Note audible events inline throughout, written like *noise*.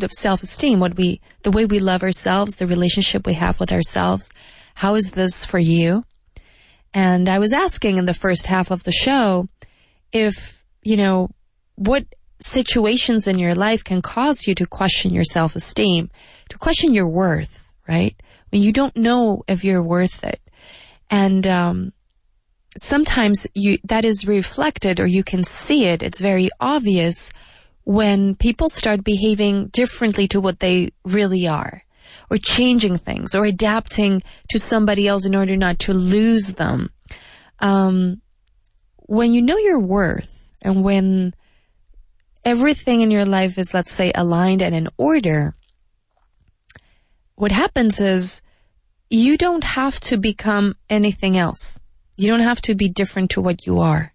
of self-esteem, what we, the way we love ourselves, the relationship we have with ourselves. How is this for you? And I was asking in the first half of the show if, you know, what situations in your life can cause you to question your self-esteem, to question your worth, right? When you don't know if you're worth it. And, um, sometimes you, that is reflected or you can see it. It's very obvious when people start behaving differently to what they really are or changing things or adapting to somebody else in order not to lose them. Um, when you know your worth and when everything in your life is, let's say, aligned and in order, what happens is you don't have to become anything else. You don't have to be different to what you are.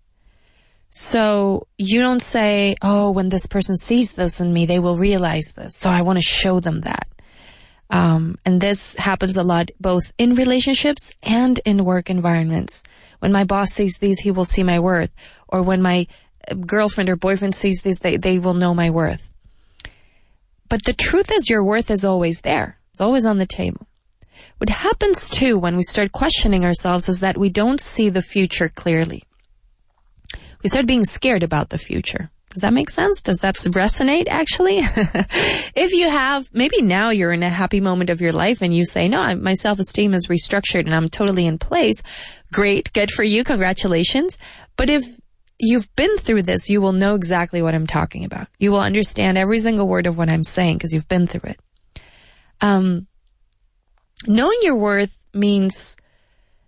So you don't say, oh, when this person sees this in me, they will realize this. So I want to show them that. Um, and this happens a lot both in relationships and in work environments. When my boss sees these, he will see my worth. Or when my girlfriend or boyfriend sees these, they, they will know my worth. But the truth is your worth is always there. It's always on the table. What happens too when we start questioning ourselves is that we don't see the future clearly. We start being scared about the future. Does that make sense? Does that resonate actually? *laughs* if you have, maybe now you're in a happy moment of your life and you say, no, my self-esteem is restructured and I'm totally in place. Great. Good for you. Congratulations. But if you've been through this, you will know exactly what I'm talking about. You will understand every single word of what I'm saying because you've been through it. Um, knowing your worth means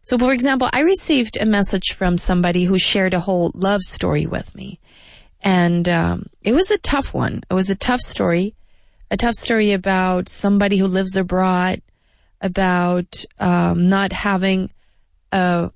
so, for example, I received a message from somebody who shared a whole love story with me. And um, it was a tough one. It was a tough story, a tough story about somebody who lives abroad, about um, not having a,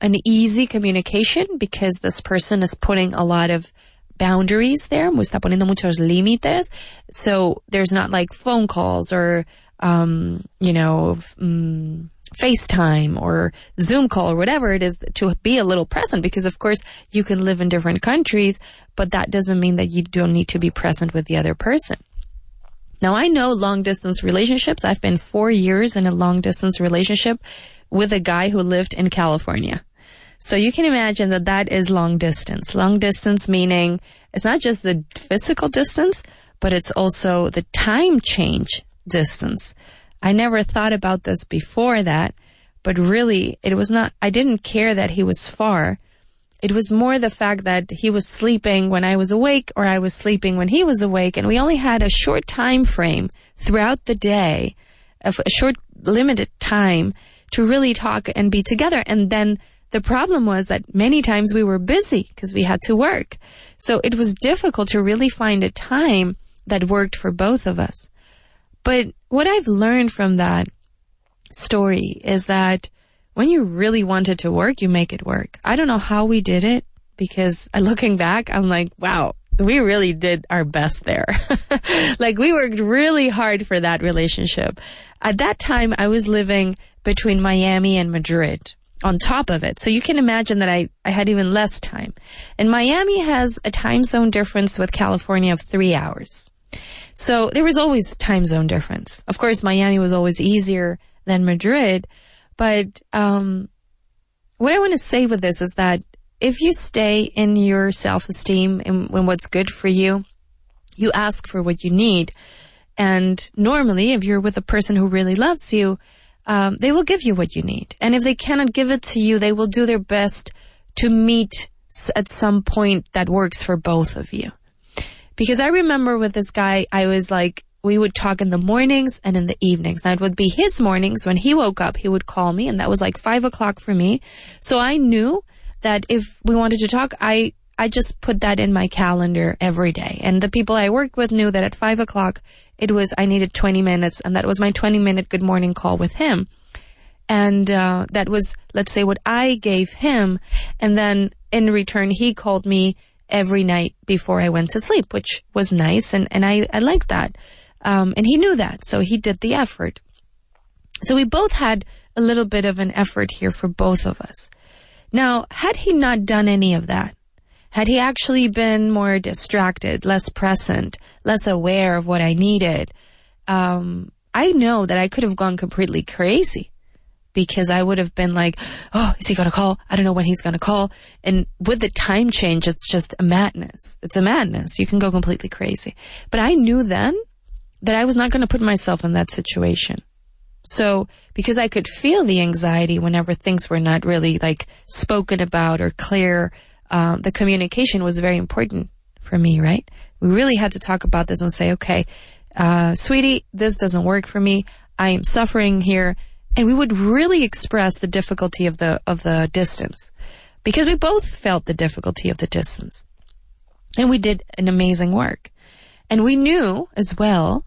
an easy communication because this person is putting a lot of boundaries there. está poniendo muchos límites. So there's not like phone calls or, um, you know, um, FaceTime or Zoom call or whatever it is to be a little present because of course you can live in different countries, but that doesn't mean that you don't need to be present with the other person. Now I know long distance relationships. I've been four years in a long distance relationship with a guy who lived in California. So you can imagine that that is long distance. Long distance meaning it's not just the physical distance, but it's also the time change distance. I never thought about this before that, but really it was not, I didn't care that he was far. It was more the fact that he was sleeping when I was awake or I was sleeping when he was awake and we only had a short time frame throughout the day, a short limited time to really talk and be together. And then the problem was that many times we were busy because we had to work. So it was difficult to really find a time that worked for both of us. But what I've learned from that story is that when you really want it to work, you make it work. I don't know how we did it because looking back, I'm like, wow, we really did our best there. *laughs* like we worked really hard for that relationship. At that time, I was living between Miami and Madrid on top of it. So you can imagine that I, I had even less time. And Miami has a time zone difference with California of three hours. So there was always time zone difference. Of course, Miami was always easier than Madrid, but um, what I want to say with this is that if you stay in your self-esteem and when what's good for you, you ask for what you need. And normally, if you're with a person who really loves you, um, they will give you what you need. And if they cannot give it to you, they will do their best to meet at some point that works for both of you. Because I remember with this guy, I was like, we would talk in the mornings and in the evenings. That would be his mornings. When he woke up, he would call me and that was like five o'clock for me. So I knew that if we wanted to talk, I, I just put that in my calendar every day. And the people I worked with knew that at five o'clock, it was, I needed 20 minutes and that was my 20 minute good morning call with him. And, uh, that was, let's say what I gave him. And then in return, he called me every night before I went to sleep, which was nice. And, and I, I liked that. Um, and he knew that. So he did the effort. So we both had a little bit of an effort here for both of us. Now, had he not done any of that, had he actually been more distracted, less present, less aware of what I needed, um, I know that I could have gone completely crazy because I would have been like, oh, is he going to call? I don't know when he's going to call. And with the time change, it's just a madness. It's a madness. You can go completely crazy. But I knew then that I was not going to put myself in that situation. So because I could feel the anxiety whenever things were not really like spoken about or clear, um, the communication was very important for me, right? We really had to talk about this and say, okay, uh, sweetie, this doesn't work for me. I am suffering here. And we would really express the difficulty of the, of the distance because we both felt the difficulty of the distance. And we did an amazing work. And we knew as well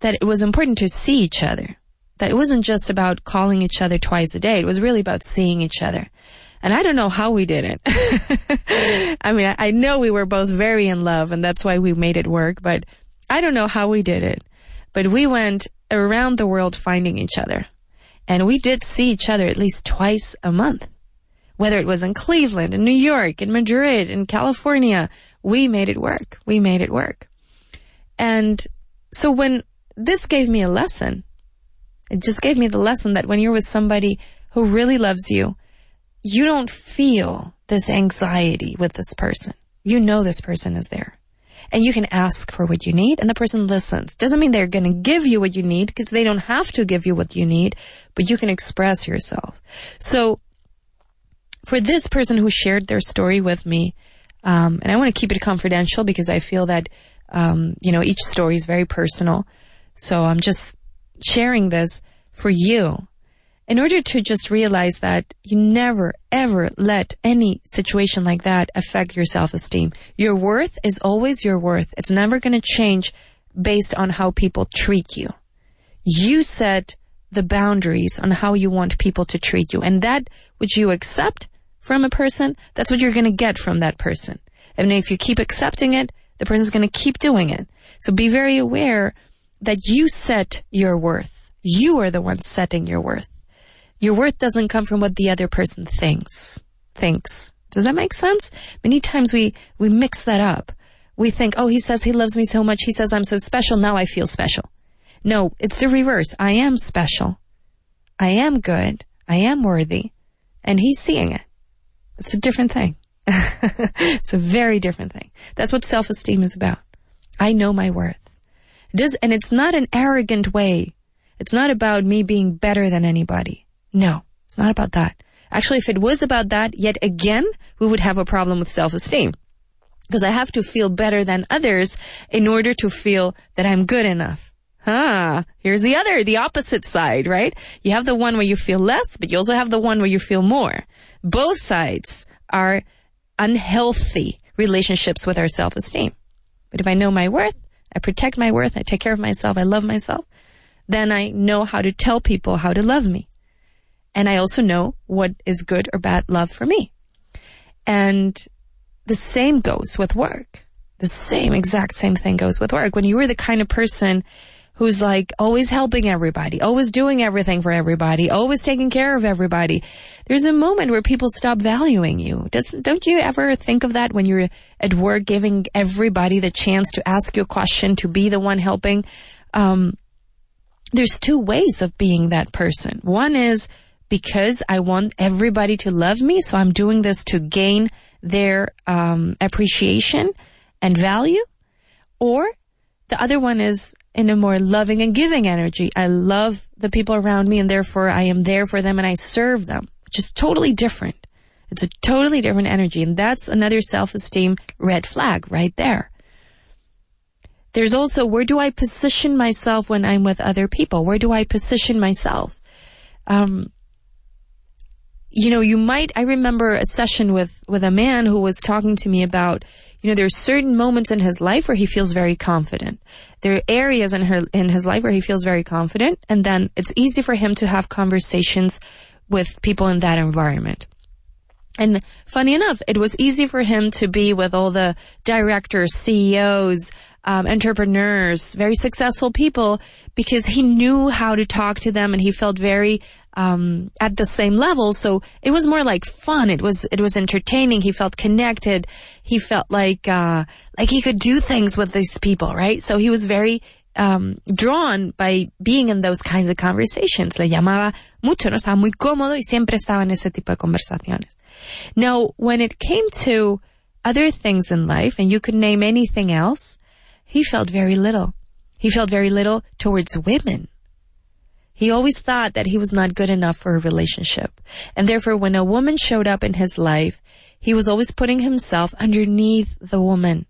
that it was important to see each other that it wasn't just about calling each other twice a day. It was really about seeing each other. And I don't know how we did it. *laughs* I mean, I know we were both very in love and that's why we made it work, but I don't know how we did it. But we went around the world finding each other. And we did see each other at least twice a month. Whether it was in Cleveland, in New York, in Madrid, in California, we made it work. We made it work. And so when this gave me a lesson, it just gave me the lesson that when you're with somebody who really loves you, you don't feel this anxiety with this person. You know this person is there. And you can ask for what you need and the person listens. Doesn't mean they're going to give you what you need because they don't have to give you what you need, but you can express yourself. So for this person who shared their story with me, um, and I want to keep it confidential because I feel that, um, you know, each story is very personal. So I'm just sharing this for you in order to just realize that you never ever let any situation like that affect your self-esteem. Your worth is always your worth. It's never going to change based on how people treat you. You set the boundaries on how you want people to treat you and that which you accept from a person, that's what you're going to get from that person. And if you keep accepting it, the person's going to keep doing it. So be very aware that you set your worth. You are the one setting your worth. Your worth doesn't come from what the other person thinks. Thinks. Does that make sense? Many times we, we mix that up. We think, oh, he says he loves me so much. He says I'm so special. Now I feel special. No, it's the reverse. I am special. I am good. I am worthy. And he's seeing it. It's a different thing. *laughs* it's a very different thing. That's what self-esteem is about. I know my worth. Does, and it's not an arrogant way. It's not about me being better than anybody. No, it's not about that. Actually, if it was about that, yet again, we would have a problem with self-esteem. Because I have to feel better than others in order to feel that I'm good enough. Ah, here's the other, the opposite side, right? You have the one where you feel less, but you also have the one where you feel more. Both sides are unhealthy relationships with our self-esteem. But if I know my worth, I protect my worth. I take care of myself. I love myself. Then I know how to tell people how to love me. And I also know what is good or bad love for me. And the same goes with work. The same exact same thing goes with work. When you are the kind of person who's like always helping everybody, always doing everything for everybody, always taking care of everybody. There's a moment where people stop valuing you. Doesn't, don't you ever think of that when you're at work giving everybody the chance to ask you a question, to be the one helping? Um, there's two ways of being that person. One is because I want everybody to love me, so I'm doing this to gain their um, appreciation and value. Or the other one is in a more loving and giving energy. I love the people around me and therefore I am there for them and I serve them, which is totally different. It's a totally different energy. And that's another self-esteem red flag right there. There's also where do I position myself when I'm with other people? Where do I position myself? Um, you know, you might, I remember a session with, with a man who was talking to me about, you know, there are certain moments in his life where he feels very confident. There are areas in her, in his life where he feels very confident. And then it's easy for him to have conversations with people in that environment. And funny enough, it was easy for him to be with all the directors, CEOs, um, entrepreneurs, very successful people because he knew how to talk to them and he felt very um, at the same level. So it was more like fun. It was, it was entertaining. He felt connected. He felt like, uh, like he could do things with these people, right? So he was very, um, drawn by being in those kinds of conversations. Le llamaba mucho, no estaba muy cómodo y siempre estaba en ese tipo de conversaciones. Now, when it came to other things in life, and you could name anything else, he felt very little. He felt very little towards women. He always thought that he was not good enough for a relationship. And therefore, when a woman showed up in his life, he was always putting himself underneath the woman.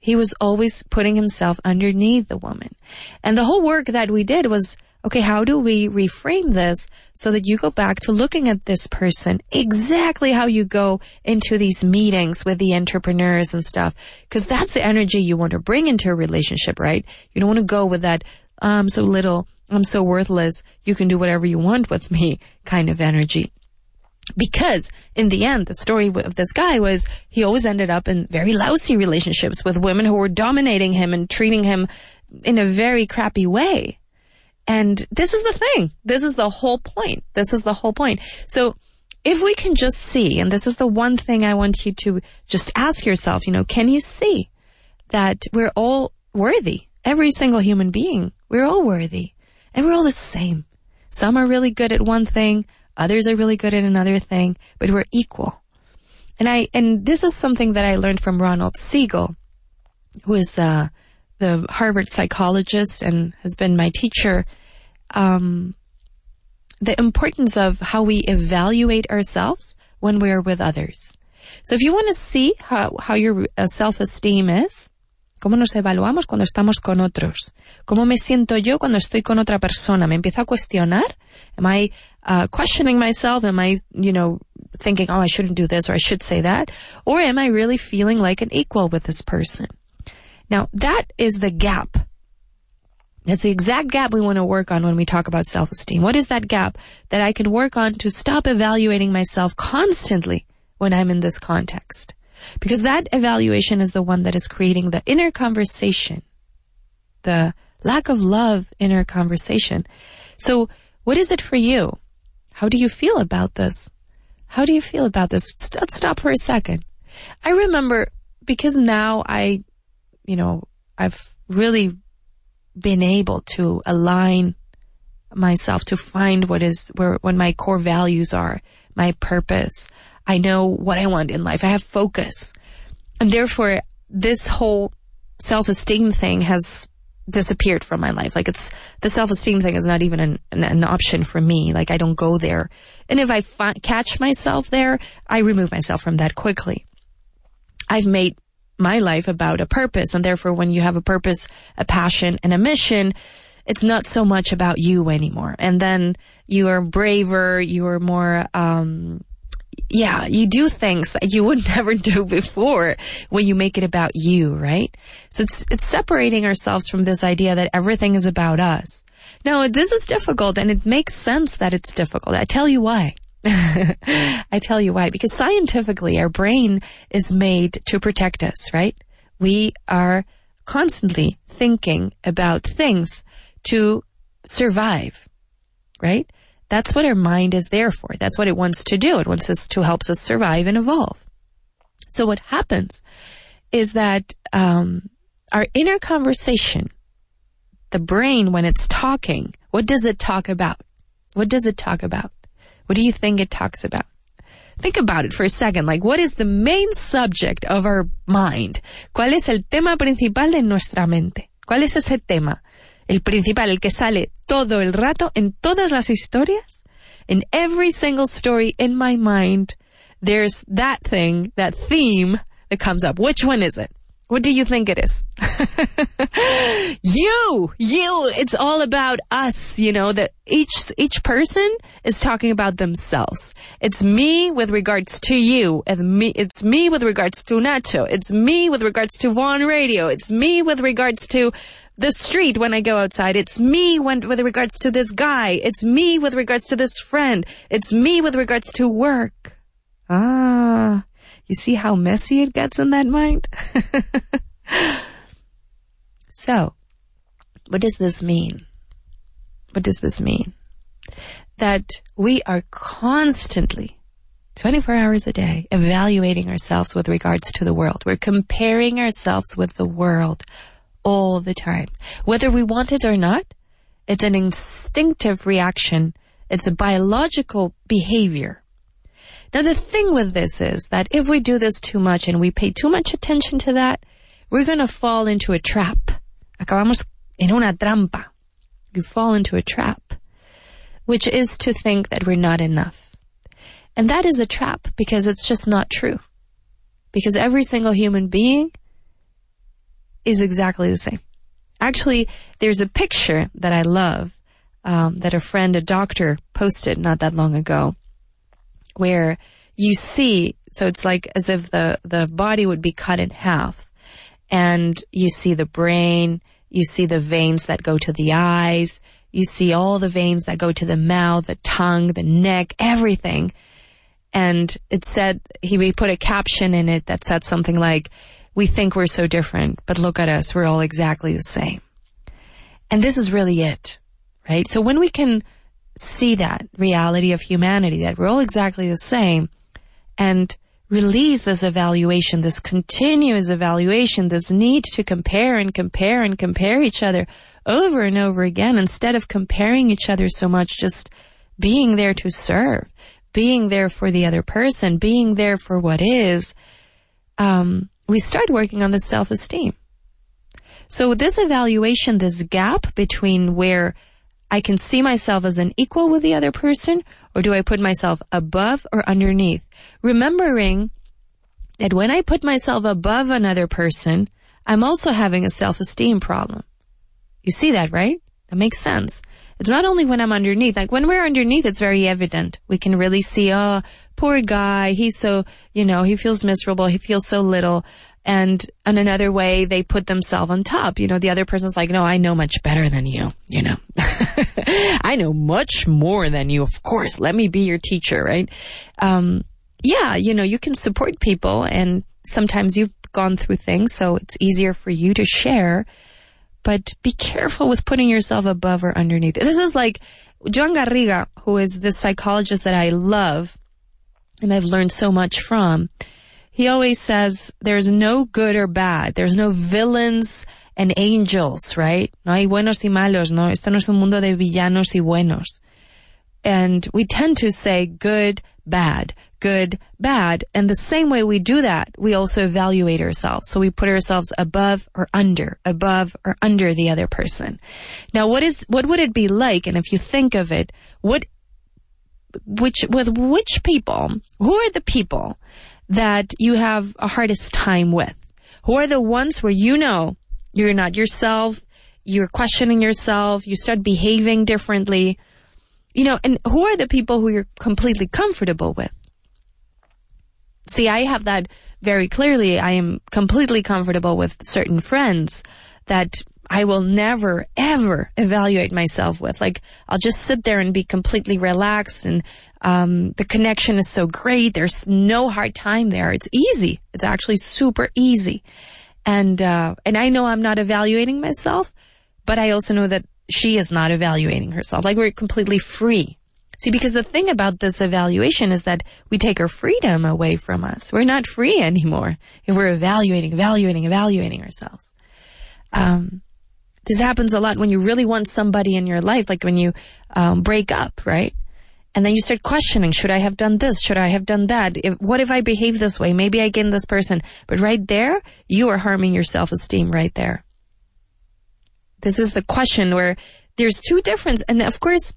He was always putting himself underneath the woman. And the whole work that we did was, okay, how do we reframe this so that you go back to looking at this person exactly how you go into these meetings with the entrepreneurs and stuff? Cause that's the energy you want to bring into a relationship, right? You don't want to go with that, um, so little, I'm so worthless. You can do whatever you want with me kind of energy. Because in the end, the story of this guy was he always ended up in very lousy relationships with women who were dominating him and treating him in a very crappy way. And this is the thing. This is the whole point. This is the whole point. So if we can just see, and this is the one thing I want you to just ask yourself, you know, can you see that we're all worthy? Every single human being, we're all worthy. And we're all the same. Some are really good at one thing, others are really good at another thing, but we're equal. And I, and this is something that I learned from Ronald Siegel, who is, uh, the Harvard psychologist and has been my teacher. Um, the importance of how we evaluate ourselves when we're with others. So if you want to see how, how your uh, self-esteem is, ¿Cómo nos evaluamos cuando estamos con otros? ¿Cómo me siento yo cuando estoy con otra persona? ¿Me empiezo a cuestionar? Am I uh, questioning myself? Am I, you know, thinking, oh, I shouldn't do this or I should say that? Or am I really feeling like an equal with this person? Now, that is the gap. That's the exact gap we want to work on when we talk about self-esteem. What is that gap that I can work on to stop evaluating myself constantly when I'm in this context? Because that evaluation is the one that is creating the inner conversation, the lack of love inner conversation. So what is it for you? How do you feel about this? How do you feel about this? Let's stop for a second. I remember because now I, you know, I've really been able to align myself to find what is where, what my core values are, my purpose. I know what I want in life. I have focus. And therefore, this whole self-esteem thing has disappeared from my life. Like it's, the self-esteem thing is not even an, an, an option for me. Like I don't go there. And if I catch myself there, I remove myself from that quickly. I've made my life about a purpose. And therefore, when you have a purpose, a passion, and a mission, it's not so much about you anymore. And then you are braver, you are more, um, yeah, you do things that you would *laughs* never do before when you make it about you, right? So it's, it's separating ourselves from this idea that everything is about us. Now, this is difficult and it makes sense that it's difficult. I tell you why. *laughs* I tell you why. Because scientifically, our brain is made to protect us, right? We are constantly thinking about things to survive, right? That's what our mind is there for. That's what it wants to do. It wants us to help us survive and evolve. So what happens is that um, our inner conversation, the brain when it's talking, what does it talk about? What does it talk about? What do you think it talks about? Think about it for a second. Like, what is the main subject of our mind? ¿Cuál es el tema principal de nuestra mente? ¿Cuál es ese tema? El principal, el que sale todo el rato en todas las historias, in every single story in my mind, there's that thing, that theme that comes up. Which one is it? What do you think it is? *laughs* you, you, it's all about us, you know, that each, each person is talking about themselves. It's me with regards to you, and me, it's me with regards to Nacho. It's me with regards to Vaughn Radio. It's me with regards to the street when I go outside. It's me when, with regards to this guy. It's me with regards to this friend. It's me with regards to work. Ah, you see how messy it gets in that mind? *laughs* so, what does this mean? What does this mean? that we are constantly 24 hours a day evaluating ourselves with regards to the world. We're comparing ourselves with the world all the time. Whether we want it or not, it's an instinctive reaction. It's a biological behavior. Now the thing with this is that if we do this too much and we pay too much attention to that, we're going to fall into a trap. Acabamos en una trampa. You fall into a trap, which is to think that we're not enough. And that is a trap because it's just not true. Because every single human being is exactly the same. Actually, there's a picture that I love um, that a friend, a doctor, posted not that long ago where you see, so it's like as if the, the body would be cut in half and you see the brain, you see the veins that go to the eyes, you see all the veins that go to the mouth, the tongue, the neck, everything. And it said, he put a caption in it that said something like, we think we're so different, but look at us, we're all exactly the same. And this is really it, right? So when we can see that reality of humanity, that we're all exactly the same, and release this evaluation, this continuous evaluation, this need to compare and compare and compare each other over and over again instead of comparing each other so much, just being there to serve, being there for the other person, being there for what is, um, we start working on the self-esteem. So this evaluation, this gap between where I can see myself as an equal with the other person, or do I put myself above or underneath? Remembering that when I put myself above another person, I'm also having a self-esteem problem. You see that, right? That makes sense. It's not only when I'm underneath, like when we're underneath, it's very evident. We can really see, oh, poor guy. He's so, you know, he feels miserable. He feels so little. And in another way, they put themselves on top. You know, the other person's like, no, I know much better than you. You know, *laughs* I know much more than you. Of course, let me be your teacher, right? Um, yeah, you know, you can support people and sometimes you've gone through things, so it's easier for you to share. But be careful with putting yourself above or underneath. This is like Joan Garriga, who is this psychologist that I love and I've learned so much from he always says there's no good or bad. There's no villains and angels, right? No hay buenos y malos, no. Este no es un mundo de villanos y buenos. And we tend to say good, bad, good, bad. And the same way we do that, we also evaluate ourselves. So we put ourselves above or under, above or under the other person. Now what is, what would it be like? And if you think of it, what, which, with which people, who are the people that you have a hardest time with? Who are the ones where you know you're not yourself, you're questioning yourself, you start behaving differently, you know, and who are the people who you're completely comfortable with? See, I have that very clearly. I am completely comfortable with certain friends that I will never ever evaluate myself with. Like, I'll just sit there and be completely relaxed and um, the connection is so great. There's no hard time there. It's easy. It's actually super easy. And, uh, and I know I'm not evaluating myself, but I also know that she is not evaluating herself. Like we're completely free. See, because the thing about this evaluation is that we take our freedom away from us. We're not free anymore if we're evaluating, evaluating, evaluating ourselves. Um, this happens a lot when you really want somebody in your life, like when you um, break up, right? And then you start questioning, should I have done this? Should I have done that? If, what if I behave this way? Maybe I gain this person. But right there, you are harming your self-esteem right there. This is the question where there's two difference. And of course,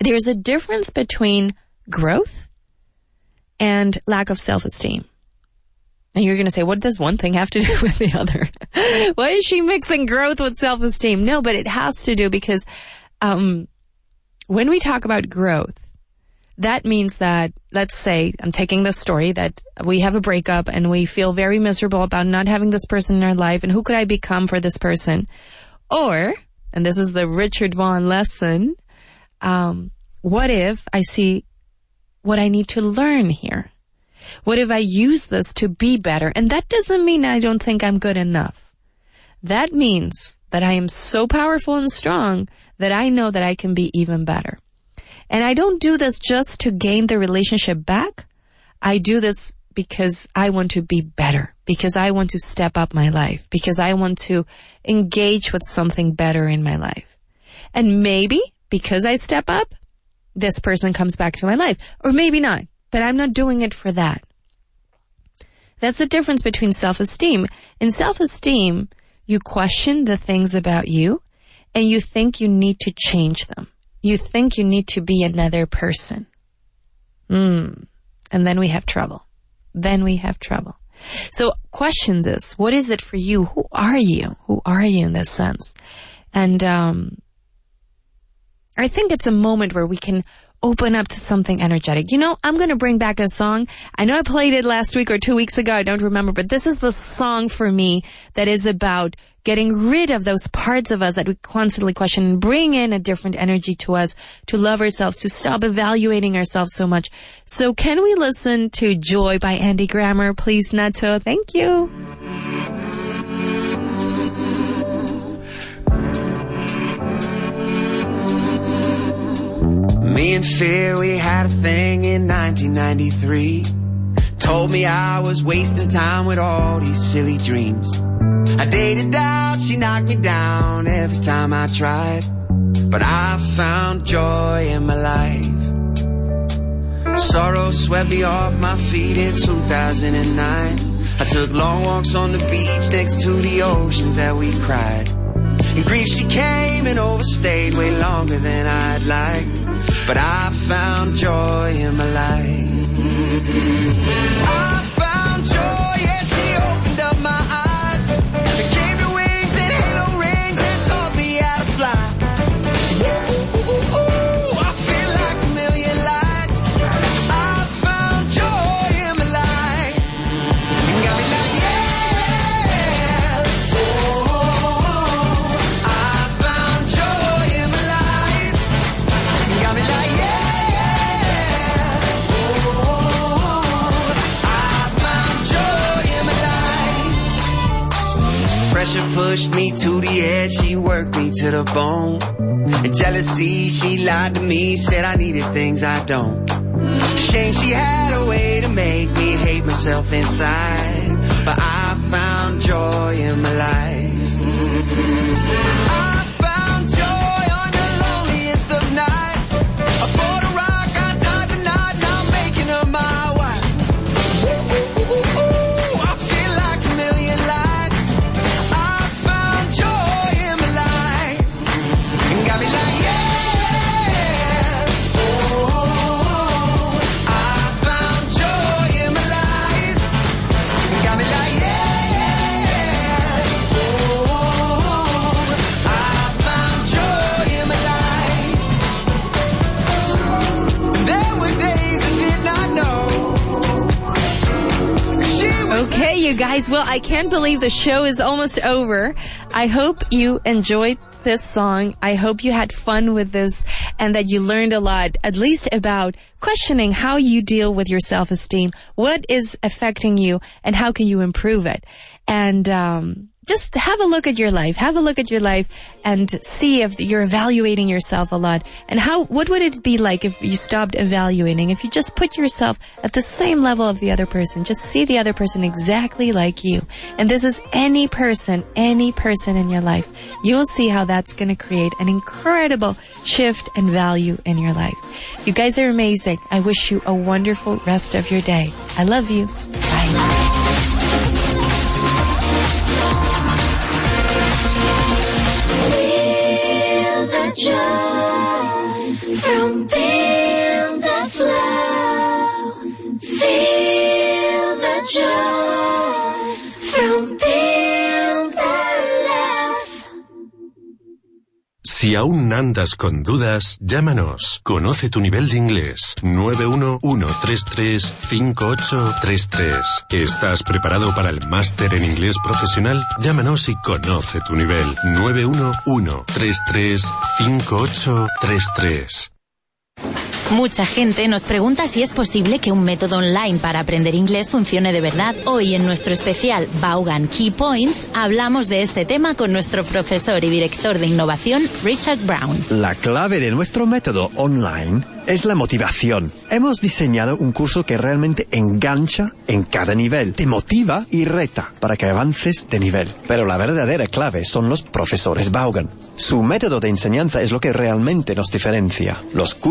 there's a difference between growth and lack of self-esteem. And you're going to say, what does one thing have to do *laughs* with the other? Why is she mixing growth with self-esteem? No, but it has to do because, um, when we talk about growth, that means that, let's say, I'm taking this story that we have a breakup and we feel very miserable about not having this person in our life and who could I become for this person? Or, and this is the Richard Vaughan lesson, um, what if I see what I need to learn here? What if I use this to be better? And that doesn't mean I don't think I'm good enough. That means that I am so powerful and strong that I know that I can be even better. And I don't do this just to gain the relationship back. I do this because I want to be better, because I want to step up my life, because I want to engage with something better in my life. And maybe because I step up, this person comes back to my life. Or maybe not, but I'm not doing it for that. That's the difference between self-esteem. In self-esteem, you question the things about you and you think you need to change them. You think you need to be another person. Mm. And then we have trouble. Then we have trouble. So question this. What is it for you? Who are you? Who are you in this sense? And, um, I think it's a moment where we can open up to something energetic. You know, I'm going to bring back a song. I know I played it last week or two weeks ago. I don't remember, but this is the song for me that is about getting rid of those parts of us that we constantly question and bring in a different energy to us to love ourselves, to stop evaluating ourselves so much. So can we listen to Joy by Andy Grammer, please, Nato? Thank you. Me and Fear, we had a thing in 1993. Told me I was wasting time with all these silly dreams. I dated out, she knocked me down every time I tried. But I found joy in my life. Sorrow swept me off my feet in 2009. I took long walks on the beach next to the oceans that we cried. In grief she came and overstayed way longer than I'd liked. But I found joy in my life. To the edge, she worked me to the bone. And jealousy, she lied to me, said I needed things I don't. Shame she had a way to make me hate myself inside. But I found joy in my life. Guys. Well, I can't believe the show is almost over. I hope you enjoyed this song. I hope you had fun with this and that you learned a lot, at least about questioning how you deal with your self-esteem, what is affecting you, and how can you improve it. And, um, just have a look at your life. Have a look at your life and see if you're evaluating yourself a lot. And how, what would it be like if you stopped evaluating? If you just put yourself at the same level of the other person, just see the other person exactly like you. And this is any person, any person in your life. You'll see how that's going to create an incredible shift and value in your life. You guys are amazing. I wish you a wonderful rest of your day. I love you. Bye. Si aún andas con dudas, llámanos. Conoce tu nivel de inglés. 911335833. ¿Estás preparado para el máster en inglés profesional? Llámanos y conoce tu nivel. 911335833. Mucha gente nos pregunta si es posible que un método online para aprender inglés funcione de verdad. Hoy en nuestro especial Vaughan Key Points hablamos de este tema con nuestro profesor y director de innovación Richard Brown. La clave de nuestro método online es la motivación. Hemos diseñado un curso que realmente engancha en cada nivel, te motiva y reta para que avances de nivel. Pero la verdadera clave son los profesores Vaughan. Su método de enseñanza es lo que realmente nos diferencia. Los cursos